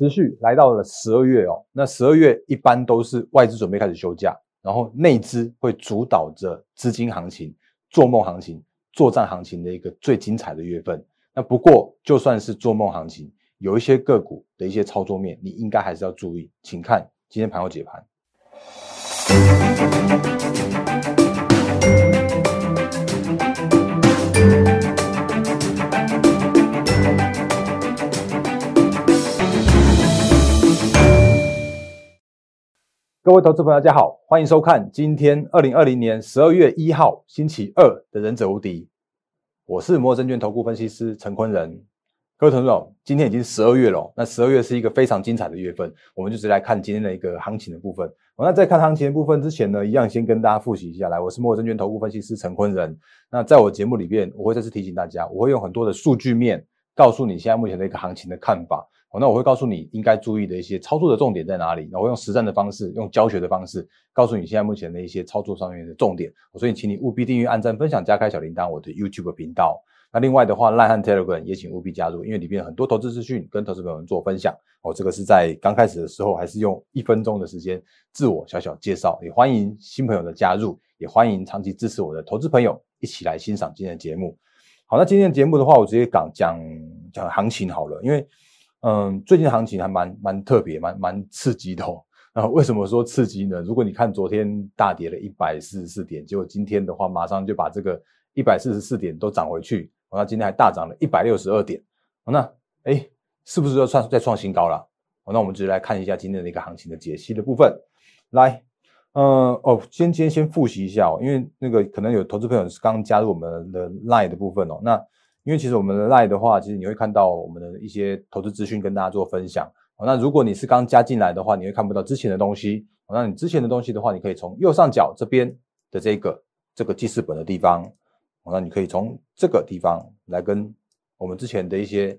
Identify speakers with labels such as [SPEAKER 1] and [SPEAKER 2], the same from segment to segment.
[SPEAKER 1] 持续来到了十二月哦，那十二月一般都是外资准备开始休假，然后内资会主导着资金行情、做梦行情、作战行情的一个最精彩的月份。那不过就算是做梦行情，有一些个股的一些操作面，你应该还是要注意，请看今天盘后解盘。各位投资朋友，大家好，欢迎收看今天二零二零年十二月一号星期二的《忍者无敌》，我是摩尔证券投顾分析师陈坤仁。各位朋友，今天已经十二月了，那十二月是一个非常精彩的月份，我们就直接来看今天的一个行情的部分。那在看行情的部分之前呢，一样先跟大家复习一下，来，我是摩尔证券投顾分析师陈坤仁。那在我节目里边，我会再次提醒大家，我会用很多的数据面告诉你现在目前的一个行情的看法。好，那我会告诉你应该注意的一些操作的重点在哪里。那我用实战的方式，用教学的方式，告诉你现在目前的一些操作上面的重点。所以，请你务必订阅、按赞、分享、加开小铃铛，我的 YouTube 频道。那另外的话，Line Telegram 也请务必加入，因为里面很多投资资讯跟投资朋友们做分享。哦，这个是在刚开始的时候，还是用一分钟的时间自我小小介绍。也欢迎新朋友的加入，也欢迎长期支持我的投资朋友一起来欣赏今天的节目。好，那今天的节目的话，我直接讲讲讲行情好了，因为。嗯，最近行情还蛮蛮特别，蛮蛮刺激的哦。那为什么说刺激呢？如果你看昨天大跌了一百四十四点，结果今天的话马上就把这个一百四十四点都涨回去，那今天还大涨了一百六十二点，那哎，是不是要创再创新高了？那我们直接来看一下今天的一个行情的解析的部分。来，嗯，哦，先先先复习一下哦，因为那个可能有投资朋友是刚加入我们的 Line 的部分哦，那。因为其实我们的 Line 的话，其实你会看到我们的一些投资资讯跟大家做分享。那如果你是刚加进来的话，你会看不到之前的东西。那你之前的东西的话，你可以从右上角这边的这个这个记事本的地方，那你可以从这个地方来跟我们之前的一些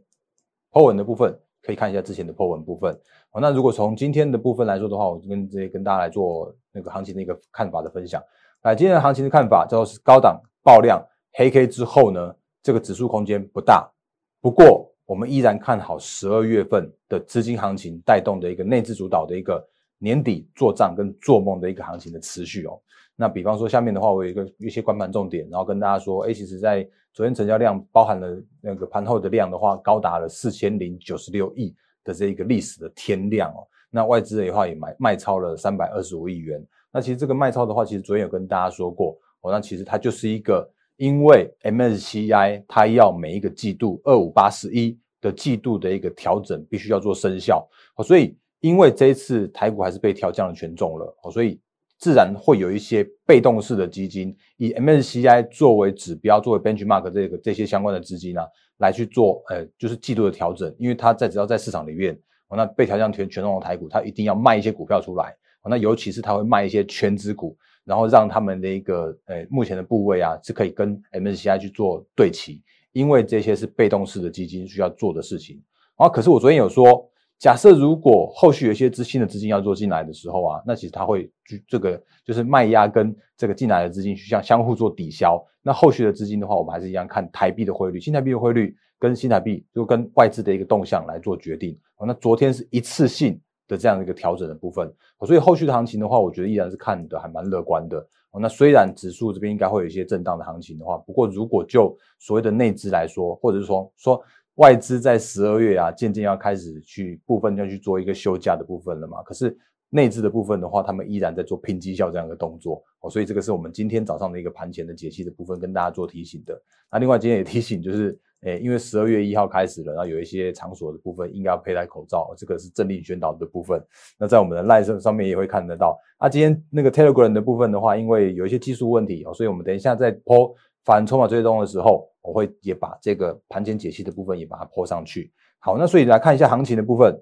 [SPEAKER 1] Po 文的部分，可以看一下之前的 Po 文部分。那如果从今天的部分来说的话，我就跟直接跟大家来做那个行情的一个看法的分享。那今天的行情的看法，叫做是高档爆量黑 K 之后呢？这个指数空间不大，不过我们依然看好十二月份的资金行情带动的一个内资主导的一个年底做账跟做梦的一个行情的持续哦。那比方说下面的话，我有一个一些关盘重点，然后跟大家说，哎，其实在昨天成交量包含了那个盘后的量的话，高达了四千零九十六亿的这一个历史的天量哦。那外资的话也买卖超了三百二十五亿元。那其实这个卖超的话，其实昨天有跟大家说过哦，那其实它就是一个。因为 MSCI 它要每一个季度二五八十一的季度的一个调整，必须要做生效，所以因为这一次台股还是被调降了权重了，所以自然会有一些被动式的基金以 MSCI 作为指标，作为 benchmark 这个这些相关的资金呢，来去做呃就是季度的调整，因为它在只要在市场里面，那被调降权权重的台股，它一定要卖一些股票出来，那尤其是它会卖一些全资股。然后让他们的一个呃目前的部位啊是可以跟 MSCI 去做对齐，因为这些是被动式的基金需要做的事情。啊，可是我昨天有说，假设如果后续有一些资新的资金要做进来的时候啊，那其实它会去这个就是卖压跟这个进来的资金去相相互做抵消。那后续的资金的话，我们还是一样看台币的汇率，新台币的汇率跟新台币就跟外资的一个动向来做决定。哦那昨天是一次性。的这样的一个调整的部分，所以后续的行情的话，我觉得依然是看的还蛮乐观的。那虽然指数这边应该会有一些震荡的行情的话，不过如果就所谓的内资来说，或者是说说外资在十二月啊，渐渐要开始去部分要去做一个休假的部分了嘛。可是内资的部分的话，他们依然在做拼绩效这样的动作。哦，所以这个是我们今天早上的一个盘前的解析的部分，跟大家做提醒的。那另外今天也提醒就是。诶，因为十二月一号开始了，然后有一些场所的部分应该要佩戴口罩，这个是政令宣导的部分。那在我们的 Line 上面也会看得到。啊，今天那个 Telegram 的部分的话，因为有一些技术问题哦，所以我们等一下在播反筹码追踪的时候，我会也把这个盘前解析的部分也把它播上去。好，那所以来看一下行情的部分。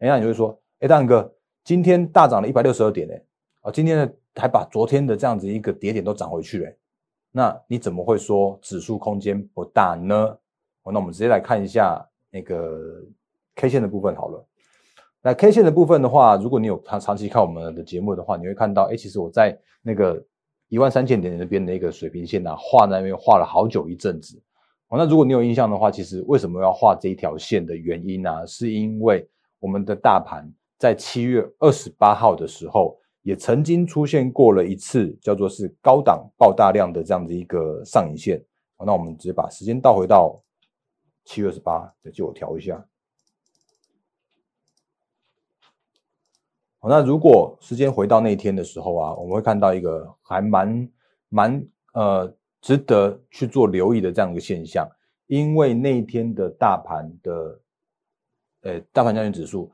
[SPEAKER 1] 哎，那你会说，哎，蛋哥，今天大涨了一百六十二点呢，哦，今天呢还把昨天的这样子一个跌点都涨回去嘞，那你怎么会说指数空间不大呢？那我们直接来看一下那个 K 线的部分好了。那 K 线的部分的话，如果你有长长期看我们的节目的话，你会看到，哎，其实我在那个一万三千点那边的一个水平线啊，画那边画了好久一阵子。哦，那如果你有印象的话，其实为什么要画这一条线的原因呢？是因为我们的大盘在七月二十八号的时候，也曾经出现过了一次叫做是高档爆大量的这样的一个上影线。那我们直接把时间倒回到七月二十八，再借我调一下。那如果时间回到那一天的时候啊，我们会看到一个还蛮蛮呃值得去做留意的这样一个现象，因为那一天的大盘的呃大盘交易指数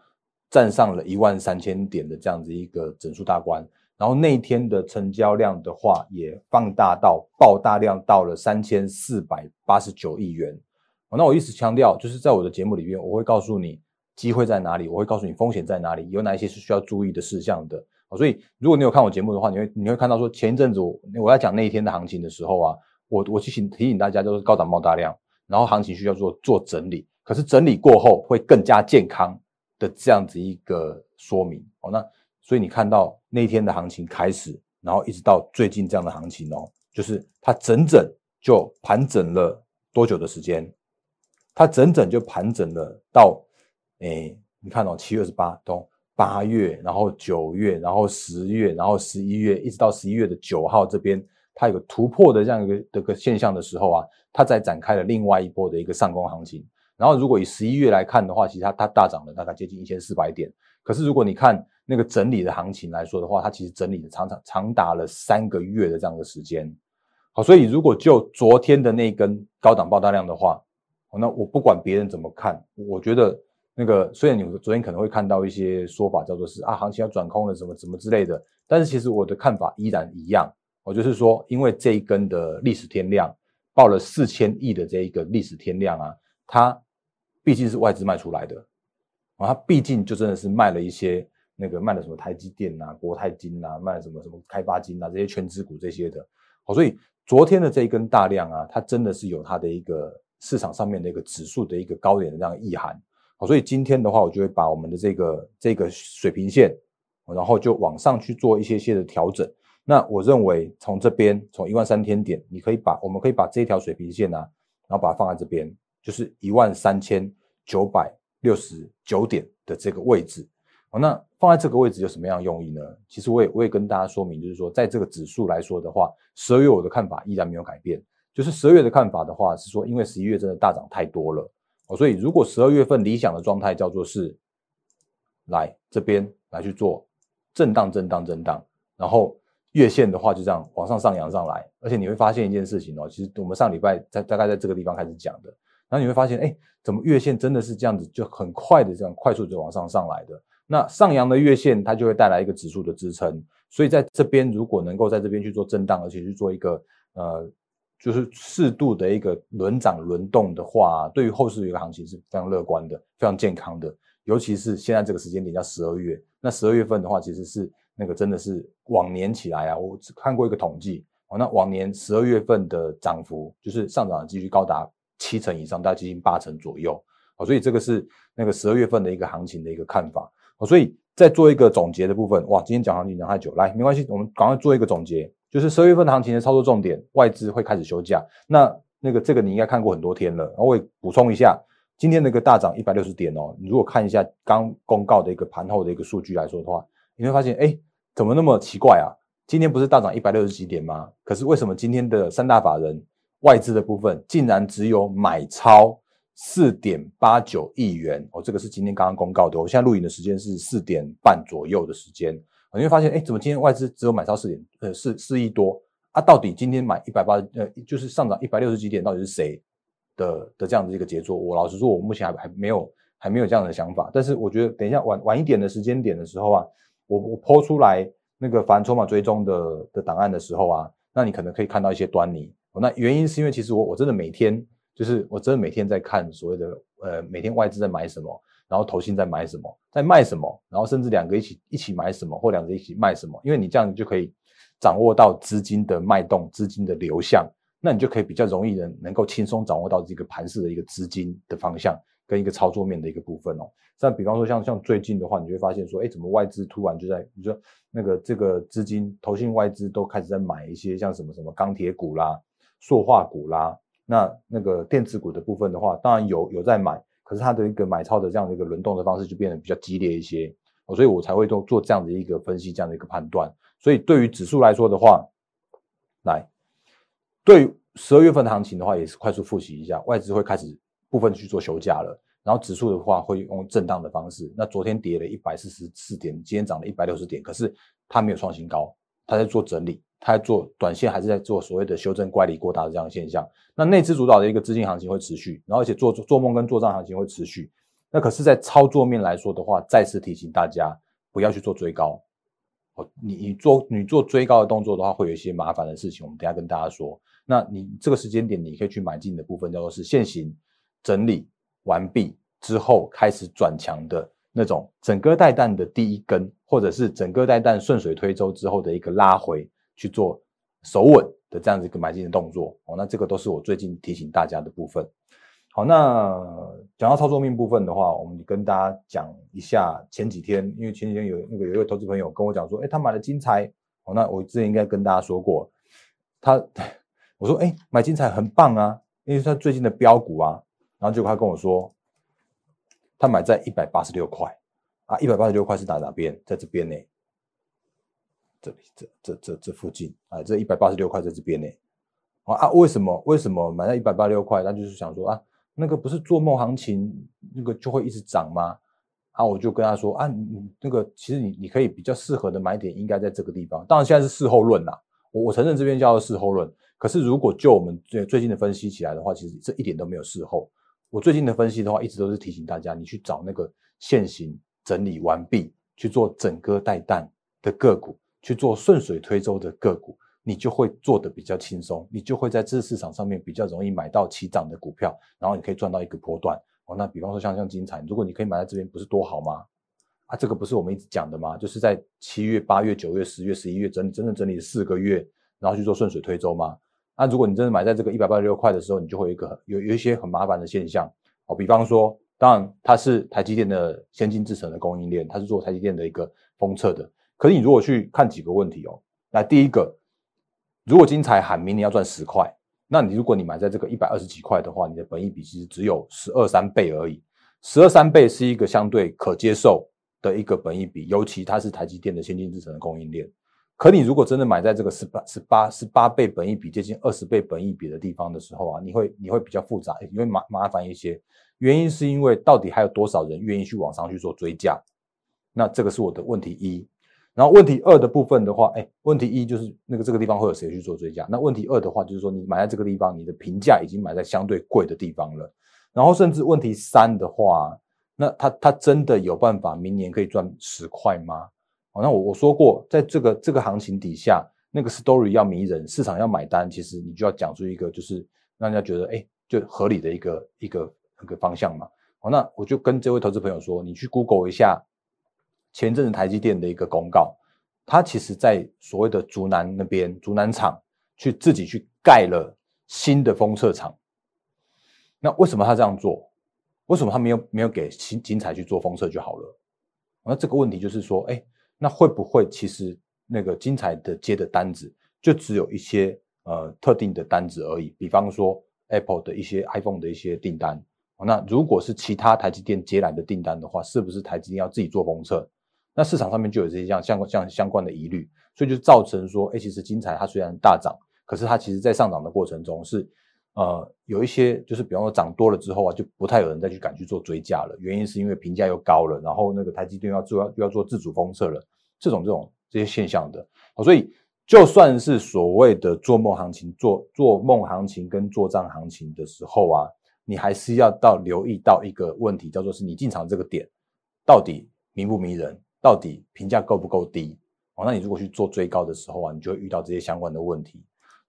[SPEAKER 1] 站上了一万三千点的这样子一个整数大关，然后那一天的成交量的话也放大到爆大量到了三千四百八十九亿元。那我一直强调，就是在我的节目里面，我会告诉你。机会在哪里？我会告诉你风险在哪里，有哪一些是需要注意的事项的。所以如果你有看我节目的话，你会你会看到说前一阵子我我在讲那一天的行情的时候啊，我我提醒提醒大家就是高档冒大量，然后行情需要做做整理，可是整理过后会更加健康的这样子一个说明哦。那所以你看到那天的行情开始，然后一直到最近这样的行情哦，就是它整整就盘整了多久的时间？它整整就盘整了到。哎，你看哦，七月二十八，从八月，然后九月，然后十月，然后十一月，一直到十一月的九号这边，它有个突破的这样一个这个现象的时候啊，它在展开了另外一波的一个上攻行情。然后如果以十一月来看的话，其实它它大涨了大概接近一千四百点。可是如果你看那个整理的行情来说的话，它其实整理的长长长达了三个月的这样的时间。好，所以如果就昨天的那一根高档爆大量的话，那我不管别人怎么看，我觉得。那个虽然你昨天可能会看到一些说法，叫做是啊，行情要转空了，什么什么之类的，但是其实我的看法依然一样，我就是说，因为这一根的历史天量报了四千亿的这一个历史天量啊，它毕竟是外资卖出来的啊，它毕竟就真的是卖了一些那个卖了什么台积电呐、国泰金呐，卖了什么什么开发金呐这些全资股这些的，好，所以昨天的这一根大量啊，它真的是有它的一个市场上面的一个指数的一个高点的这样意涵。好，所以今天的话，我就会把我们的这个这个水平线，然后就往上去做一些些的调整。那我认为从这边从一万三千点，你可以把我们可以把这条水平线呢，然后把它放在这边，就是一万三千九百六十九点的这个位置。哦，那放在这个位置有什么样的用意呢？其实我也我也跟大家说明，就是说在这个指数来说的话，十二月我的看法依然没有改变，就是十二月的看法的话是说，因为十一月真的大涨太多了。哦所以，如果十二月份理想的状态叫做是来这边来去做震荡、震荡、震荡，然后月线的话就这样往上上扬上来，而且你会发现一件事情哦，其实我们上礼拜在大概在这个地方开始讲的，然后你会发现，哎，怎么月线真的是这样子就很快的这样快速就往上上来的？那上扬的月线它就会带来一个指数的支撑，所以在这边如果能够在这边去做震荡，而且去做一个呃。就是适度的一个轮涨轮动的话，对于后市的一个行情是非常乐观的，非常健康的。尤其是现在这个时间点叫十二月，那十二月份的话，其实是那个真的是往年起来啊，我只看过一个统计哦，那往年十二月份的涨幅就是上涨的几率高达七成以上，大概接近八成左右好，所以这个是那个十二月份的一个行情的一个看法好，所以再做一个总结的部分，哇，今天讲行情讲太久，来没关系，我们赶快做一个总结。就是十二月份的行情的操作重点，外资会开始休假。那那个这个你应该看过很多天了，然后我会补充一下，今天那个大涨一百六十点哦。你如果看一下刚公告的一个盘后的一个数据来说的话，你会发现，哎，怎么那么奇怪啊？今天不是大涨一百六十几点吗？可是为什么今天的三大法人外资的部分竟然只有买超四点八九亿元？哦，这个是今天刚刚公告的。我现在录影的时间是四点半左右的时间。你会发现，哎，怎么今天外资只有买超四点，呃，四四亿多啊？到底今天买一百八十，呃，就是上涨一百六十几点，到底是谁的的这样的一个杰作？我老实说，我目前还还没有还没有这样的想法。但是我觉得，等一下晚晚一点的时间点的时候啊，我我抛出来那个反筹码追踪的的档案的时候啊，那你可能可以看到一些端倪。那原因是因为其实我我真的每天就是我真的每天在看所谓的呃每天外资在买什么。然后投信在买什么，在卖什么，然后甚至两个一起一起买什么，或两个一起卖什么，因为你这样就可以掌握到资金的脉动、资金的流向，那你就可以比较容易的能够轻松掌握到这个盘势的一个资金的方向跟一个操作面的一个部分哦。像比方说像像最近的话，你会发现说，哎，怎么外资突然就在你说那个这个资金投信外资都开始在买一些像什么什么钢铁股啦、塑化股啦，那那个电子股的部分的话，当然有有在买。可是它的一个买超的这样的一个轮动的方式就变得比较激烈一些，哦，所以我才会做做这样的一个分析，这样的一个判断。所以对于指数来说的话，来，对十二月份的行情的话，也是快速复习一下，外资会开始部分去做休假了，然后指数的话会用震荡的方式。那昨天跌了一百四十四点，今天涨了一百六十点，可是它没有创新高，它在做整理，它在做短线，还是在做所谓的修正乖离过大的这样现象。那内资主导的一个资金行情会持续，然后而且做做梦跟做账行情会持续。那可是，在操作面来说的话，再次提醒大家不要去做追高哦。你你做你做追高的动作的话，会有一些麻烦的事情。我们等下跟大家说。那你这个时间点，你可以去买进的部分叫做是现行整理完毕之后开始转强的那种整个带弹的第一根，或者是整个带弹顺水推舟之后的一个拉回去做守稳的这样子一个买进的动作。哦，那这个都是我最近提醒大家的部分。好，那讲到操作面部分的话，我们跟大家讲一下前几天，因为前几天有那个有一位投资朋友跟我讲说，哎，他买了金财，哦，那我之前应该跟大家说过，他我说，哎，买金财很棒啊，因为他最近的标股啊，然后结果他跟我说，他买在一百八十六块啊，一百八十六块是打哪边？在这边呢，这里这这这这附近啊，这一百八十六块在这边呢，啊，为什么为什么买在一百八十六块？他就是想说啊。那个不是做梦行情，那个就会一直涨吗？啊，我就跟他说啊，你那个其实你你可以比较适合的买点应该在这个地方。当然现在是事后论啦，我我承认这边叫做事后论。可是如果就我们最最近的分析起来的话，其实这一点都没有事后。我最近的分析的话，一直都是提醒大家，你去找那个现行整理完毕去做整个带弹的个股，去做顺水推舟的个股。你就会做的比较轻松，你就会在这市场上面比较容易买到起涨的股票，然后你可以赚到一个波段哦。那比方说像像金彩，如果你可以买在这边，不是多好吗？啊，这个不是我们一直讲的吗？就是在七月、八月、九月、十月、十一月整真正整理四个月，然后去做顺水推舟吗？那如果你真的买在这个一百八十六块的时候，你就会有一个有有一些很麻烦的现象哦。比方说，当然它是台积电的先进制程的供应链，它是做台积电的一个封测的。可是你如果去看几个问题哦，那第一个。如果金彩喊明年要赚十块，那你如果你买在这个一百二十几块的话，你的本益比其实只有十二三倍而已。十二三倍是一个相对可接受的一个本益比，尤其它是台积电的先进制程的供应链。可你如果真的买在这个十八、十八、十八倍本益比接近二十倍本益比的地方的时候啊，你会你会比较复杂，你会麻麻烦一些。原因是因为到底还有多少人愿意去往上去做追加？那这个是我的问题一。然后问题二的部分的话，哎，问题一就是那个这个地方会有谁去做追加？那问题二的话，就是说你买在这个地方，你的评价已经买在相对贵的地方了。然后甚至问题三的话，那他他真的有办法明年可以赚十块吗？哦，那我我说过，在这个这个行情底下，那个 story 要迷人，市场要买单，其实你就要讲出一个就是让人家觉得哎，就合理的一个一个一个方向嘛。好，那我就跟这位投资朋友说，你去 Google 一下。前阵子台积电的一个公告，它其实在所谓的竹南那边竹南厂去自己去盖了新的封测厂。那为什么他这样做？为什么他没有没有给新金彩去做封测就好了？那这个问题就是说，哎，那会不会其实那个金彩的接的单子就只有一些呃特定的单子而已？比方说 Apple 的一些 iPhone 的一些订单。那如果是其他台积电接来的订单的话，是不是台积电要自己做封测？那市场上面就有这些像相关像相关的疑虑，所以就造成说，哎，其实金彩它虽然大涨，可是它其实在上涨的过程中是，呃，有一些就是比方说涨多了之后啊，就不太有人再去敢去做追加了。原因是因为评价又高了，然后那个台积电要做要要做自主封测了，这种这种这些现象的。所以就算是所谓的做梦行情、做做梦行情跟做账行情的时候啊，你还是要到留意到一个问题，叫做是你进场这个点到底迷不迷人？到底评价够不够低？哦，那你如果去做追高的时候啊，你就会遇到这些相关的问题。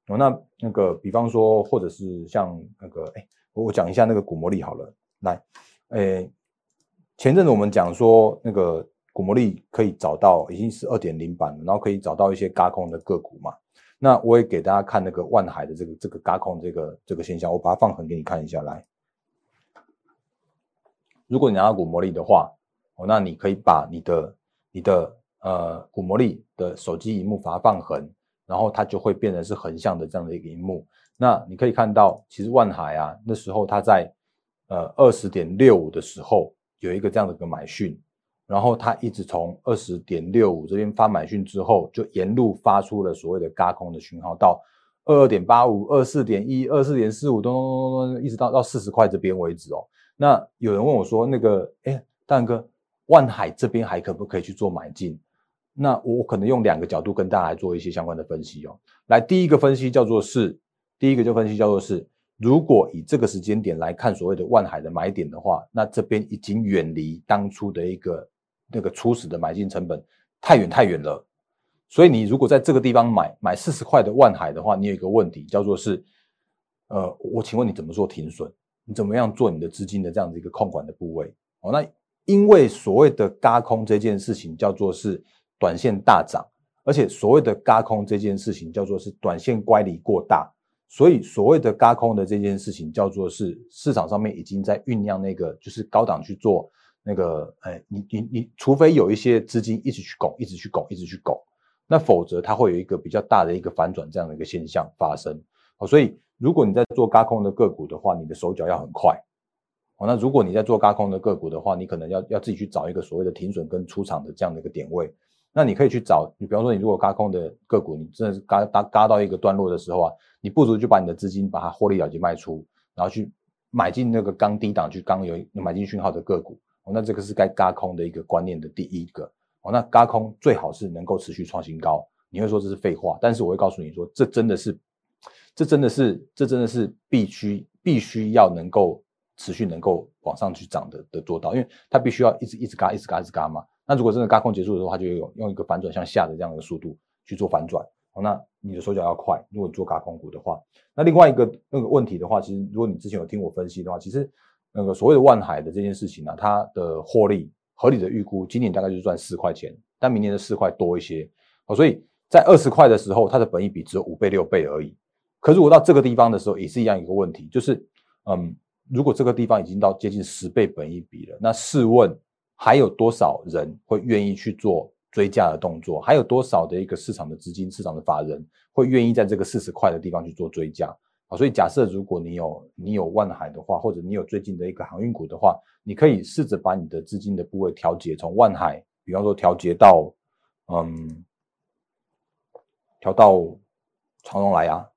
[SPEAKER 1] 哦，那那个比方说，或者是像那个，哎，我讲一下那个股魔力好了。来，哎，前阵子我们讲说那个股魔力可以找到已经是二点零版了，然后可以找到一些嘎空的个股嘛。那我也给大家看那个万海的这个这个嘎空这个这个现象，我把它放横给你看一下。来，如果你拿到股魔力的话，哦，那你可以把你的你的呃，古魔力的手机荧幕把它放横，然后它就会变成是横向的这样的一个荧幕。那你可以看到，其实万海啊，那时候它在呃二十点六五的时候有一个这样的一个买讯，然后它一直从二十点六五这边发买讯之后，就沿路发出了所谓的嘎空的讯号，到二二点八五、二四点一、二四点四五，咚咚咚咚，一直到到四十块这边为止哦。那有人问我说，那个哎，大哥，万海这边还可不可以去做买进？那我可能用两个角度跟大家来做一些相关的分析哦。来，第一个分析叫做是，第一个就分析叫做是，如果以这个时间点来看所谓的万海的买点的话，那这边已经远离当初的一个那个初始的买进成本太远太远了。所以你如果在这个地方买买四十块的万海的话，你有一个问题叫做是，呃，我请问你怎么做停损？你怎么样做你的资金的这样的一个控管的部位？哦，那因为所谓的嘎空这件事情叫做是。短线大涨，而且所谓的嘎空这件事情叫做是短线乖离过大，所以所谓的嘎空的这件事情叫做是市场上面已经在酝酿那个就是高档去做那个，哎，你你你，除非有一些资金一直去拱，一直去拱，一直去拱，那否则它会有一个比较大的一个反转这样的一个现象发生。哦，所以如果你在做嘎空的个股的话，你的手脚要很快。哦，那如果你在做嘎空的个股的话，你可能要要自己去找一个所谓的停损跟出场的这样的一个点位。那你可以去找你，比方说你如果嘎空的个股，你真的是嘎嘎嘎到一个段落的时候啊，你不如就把你的资金把它获利了结卖出，然后去买进那个刚低档去刚有买进讯号的个股。哦，那这个是该嘎空的一个观念的第一个。哦，那嘎空最好是能够持续创新高。你会说这是废话，但是我会告诉你说，这真的是，这真的是，这真的是必须必须要能够持续能够往上去涨的的做到，因为它必须要一直一直嘎一直嘎一直嘎嘛。那如果真的嘎空结束的时候，它，就有用一个反转向下的这样的速度去做反转，哦，那你的手脚要快。如果你做嘎空股的话，那另外一个那个问题的话，其实如果你之前有听我分析的话，其实那个所谓的万海的这件事情呢，它的获利合理的预估，今年大概就是赚四块钱，但明年的四块多一些，哦，所以在二十块的时候，它的本益比只有五倍六倍而已。可如果到这个地方的时候，也是一样一个问题，就是嗯，如果这个地方已经到接近十倍本益比了，那试问？还有多少人会愿意去做追加的动作？还有多少的一个市场的资金、市场的法人会愿意在这个四十块的地方去做追加？啊，所以假设如果你有你有万海的话，或者你有最近的一个航运股的话，你可以试着把你的资金的部位调节，从万海，比方说调节到，嗯，调到长荣来啊，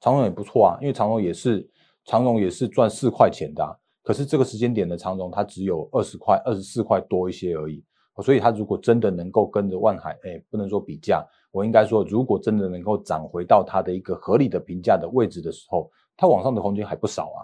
[SPEAKER 1] 长荣也不错啊，因为长荣也是长荣也是赚四块钱的。可是这个时间点的长荣，它只有二十块、二十四块多一些而已，所以它如果真的能够跟着万海，哎，不能说比价，我应该说，如果真的能够涨回到它的一个合理的评价的位置的时候，它往上的空间还不少啊。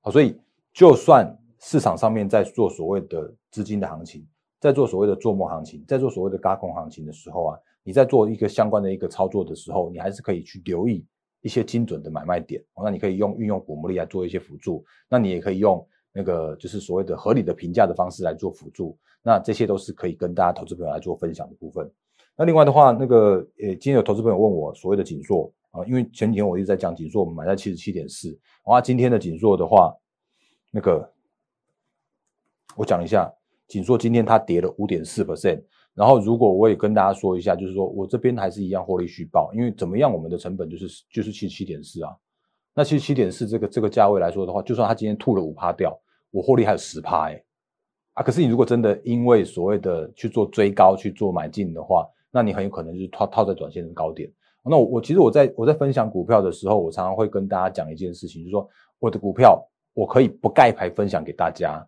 [SPEAKER 1] 好，所以就算市场上面在做所谓的资金的行情，在做所谓的做梦行情，在做所谓的高空行情的时候啊，你在做一个相关的一个操作的时候，你还是可以去留意。一些精准的买卖点，那你可以用运用股魔力来做一些辅助，那你也可以用那个就是所谓的合理的评价的方式来做辅助，那这些都是可以跟大家投资朋友来做分享的部分。那另外的话，那个呃，今天有投资朋友问我所谓的紧缩啊，因为前几天我一直在讲紧缩，我们买在七十七点四，哇，今天的紧缩的话，那个我讲一下，紧缩今天它跌了五点四 percent。然后，如果我也跟大家说一下，就是说我这边还是一样获利续报，因为怎么样，我们的成本就是就是七十七点四啊。那七十七点四这个这个价位来说的话，就算它今天吐了五趴掉，我获利还有十趴哎啊。可是你如果真的因为所谓的去做追高去做买进的话，那你很有可能就是套套在短线的高点。那我我其实我在我在分享股票的时候，我常常会跟大家讲一件事情，就是说我的股票我可以不盖牌分享给大家。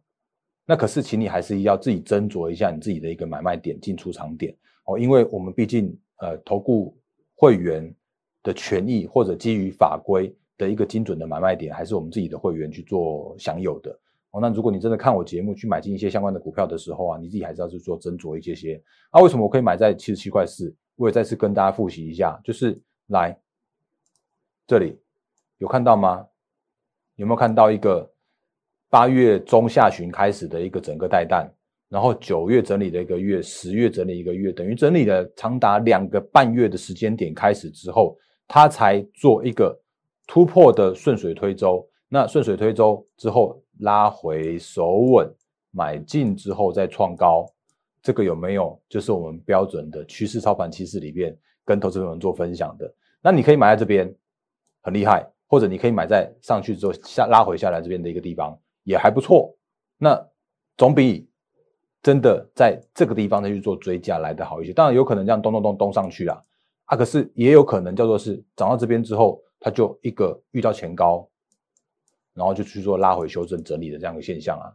[SPEAKER 1] 那可是，请你还是要自己斟酌一下你自己的一个买卖点、进出场点哦，因为我们毕竟呃，投顾会员的权益或者基于法规的一个精准的买卖点，还是我们自己的会员去做享有的哦。那如果你真的看我节目去买进一些相关的股票的时候啊，你自己还是要去做斟酌一些些。那为什么我可以买在七十七块四？我也再次跟大家复习一下，就是来这里有看到吗？有没有看到一个？八月中下旬开始的一个整个带弹，然后九月整理的一个月，十月整理一个月，等于整理了长达两个半月的时间点开始之后，它才做一个突破的顺水推舟。那顺水推舟之后拉回手稳，买进之后再创高，这个有没有就是我们标准的趋势操盘趋势里面跟投资朋友做分享的？那你可以买在这边，很厉害，或者你可以买在上去之后下拉回下来这边的一个地方。也还不错，那总比真的在这个地方再去做追加来的好一些。当然有可能这样咚咚咚咚上去啦，啊，可是也有可能叫做是涨到这边之后，它就一个遇到前高，然后就去做拉回修正整理的这样的现象啊。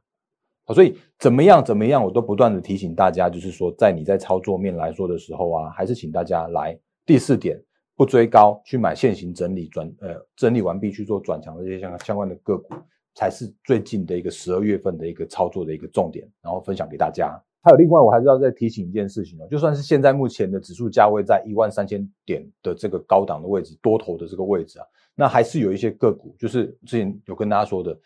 [SPEAKER 1] 好，所以怎么样怎么样，我都不断的提醒大家，就是说在你在操作面来说的时候啊，还是请大家来第四点，不追高，去买现行整理转呃整理完毕去做转强的这些相相关的个股。才是最近的一个十二月份的一个操作的一个重点，然后分享给大家。还有另外，我还是要再提醒一件事情哦，就算是现在目前的指数价位在一万三千点的这个高档的位置，多头的这个位置啊，那还是有一些个股，就是之前有跟大家说的，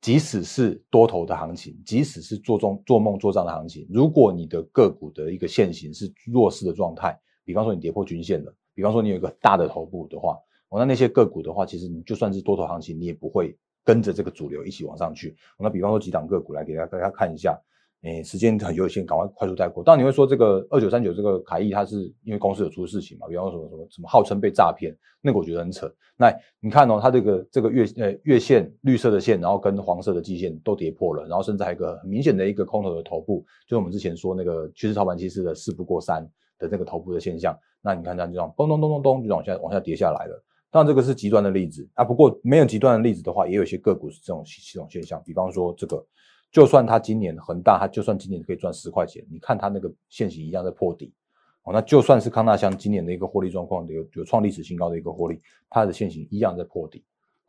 [SPEAKER 1] 即使是多头的行情，即使是做中做梦做账的行情，如果你的个股的一个线型是弱势的状态，比方说你跌破均线了，比方说你有一个大的头部的话，哦，那那些个股的话，其实你就算是多头行情，你也不会。跟着这个主流一起往上去，那比方说几档个股来给大家大家看一下，诶，时间很有限，赶快快速带过。当然你会说这个二九三九这个凯翼，它是因为公司有出事情嘛？比方说什么什么什么号称被诈骗，那个我觉得很扯。那你看哦，它这个这个月呃月线绿色的线，然后跟黄色的季线都跌破了，然后甚至还有一个很明显的一个空头的头部，就是我们之前说那个趋势操盘期是的四不过三的那个头部的现象。那你看它这样咚咚咚咚咚就往下往下跌下来了。当然，这个是极端的例子啊。不过没有极端的例子的话，也有一些个股是这种系统现象。比方说，这个就算它今年恒大，它就算今年可以赚十块钱，你看它那个现形一样在破底哦。那就算是康纳香今年的一个获利状况有有创历史新高的一个获利，它的现形一样在破底。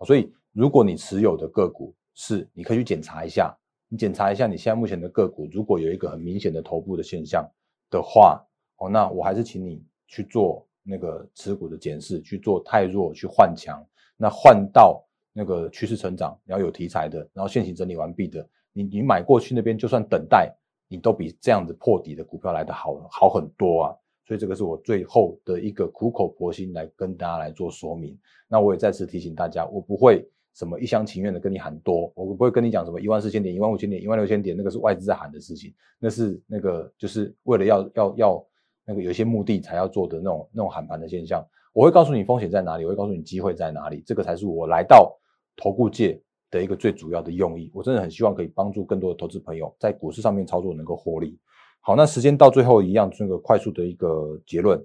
[SPEAKER 1] 所以，如果你持有的个股是，你可以去检查一下，你检查一下你现在目前的个股，如果有一个很明显的头部的现象的话，哦，那我还是请你去做。那个持股的检视去做太弱去换强，那换到那个趋势成长，然后有题材的，然后现行整理完毕的，你你买过去那边就算等待，你都比这样子破底的股票来的好好很多啊。所以这个是我最后的一个苦口婆心来跟大家来做说明。那我也再次提醒大家，我不会什么一厢情愿的跟你喊多，我不会跟你讲什么一万四千点、一万五千点、一万六千点，那个是外资在喊的事情，那是那个就是为了要要要。那个有一些目的才要做的那种那种喊盘的现象，我会告诉你风险在哪里，我会告诉你机会在哪里，这个才是我来到投顾界的一个最主要的用意。我真的很希望可以帮助更多的投资朋友在股市上面操作能够获利。好，那时间到最后一样，这个快速的一个结论。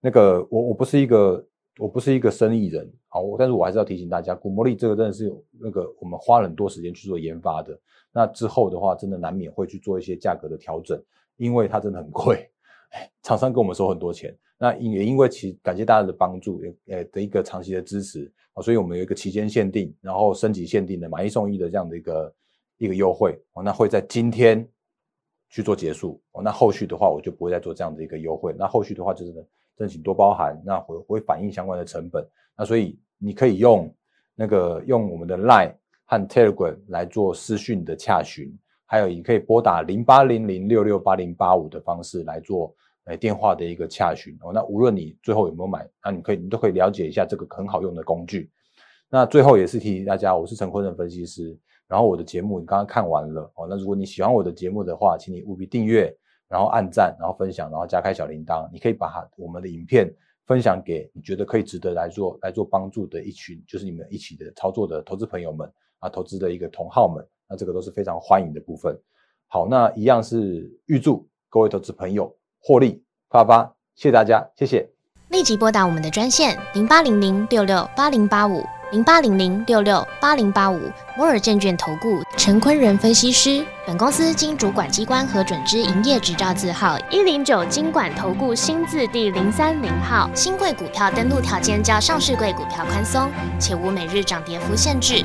[SPEAKER 1] 那个我我不是一个我不是一个生意人，好，但是我还是要提醒大家，股魔力这个真的是那个我们花很多时间去做研发的。那之后的话，真的难免会去做一些价格的调整，因为它真的很贵。厂商跟我们收很多钱，那也因为其感谢大家的帮助，呃的一个长期的支持啊，所以我们有一个期间限定，然后升级限定的买一送一的这样的一个一个优惠哦，那会在今天去做结束哦，那后续的话我就不会再做这样的一个优惠，那后续的话就是申请多包含，那会会反映相关的成本，那所以你可以用那个用我们的 Line 和 Telegram 来做私讯的洽询。还有，你可以拨打零八零零六六八零八五的方式来做诶电话的一个洽询哦。那无论你最后有没有买，那你可以你都可以了解一下这个很好用的工具。那最后也是提醒大家，我是陈坤仁分析师。然后我的节目你刚刚看完了哦。那如果你喜欢我的节目的话，请你务必订阅，然后按赞，然后分享，然后加开小铃铛。你可以把我们的影片分享给你觉得可以值得来做来做帮助的一群，就是你们一起的操作的投资朋友们啊，投资的一个同好们。那这个都是非常欢迎的部分。好，那一样是预祝各位投资朋友获利发发，谢谢大家，谢谢。
[SPEAKER 2] 立即拨打我们的专线零八零零六六八零八五零八零零六六八零八五摩尔证券投顾陈坤仁分析师。本公司经主管机关核准之营业执照字号一零九金管投顾新字第零三零号。新贵股票登录条件较上市贵股票宽松，且无每日涨跌幅限制。